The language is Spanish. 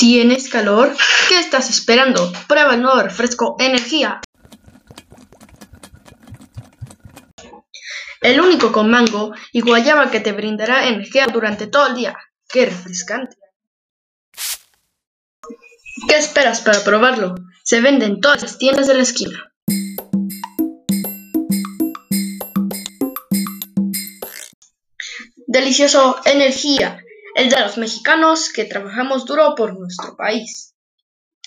¿Tienes calor? ¿Qué estás esperando? Prueba el nuevo refresco Energía. El único con mango y guayaba que te brindará energía durante todo el día. ¡Qué refrescante! ¿Qué esperas para probarlo? Se vende en todas las tiendas de la esquina. Delicioso Energía, el de los mexicanos que trabajamos duro por nuestro país.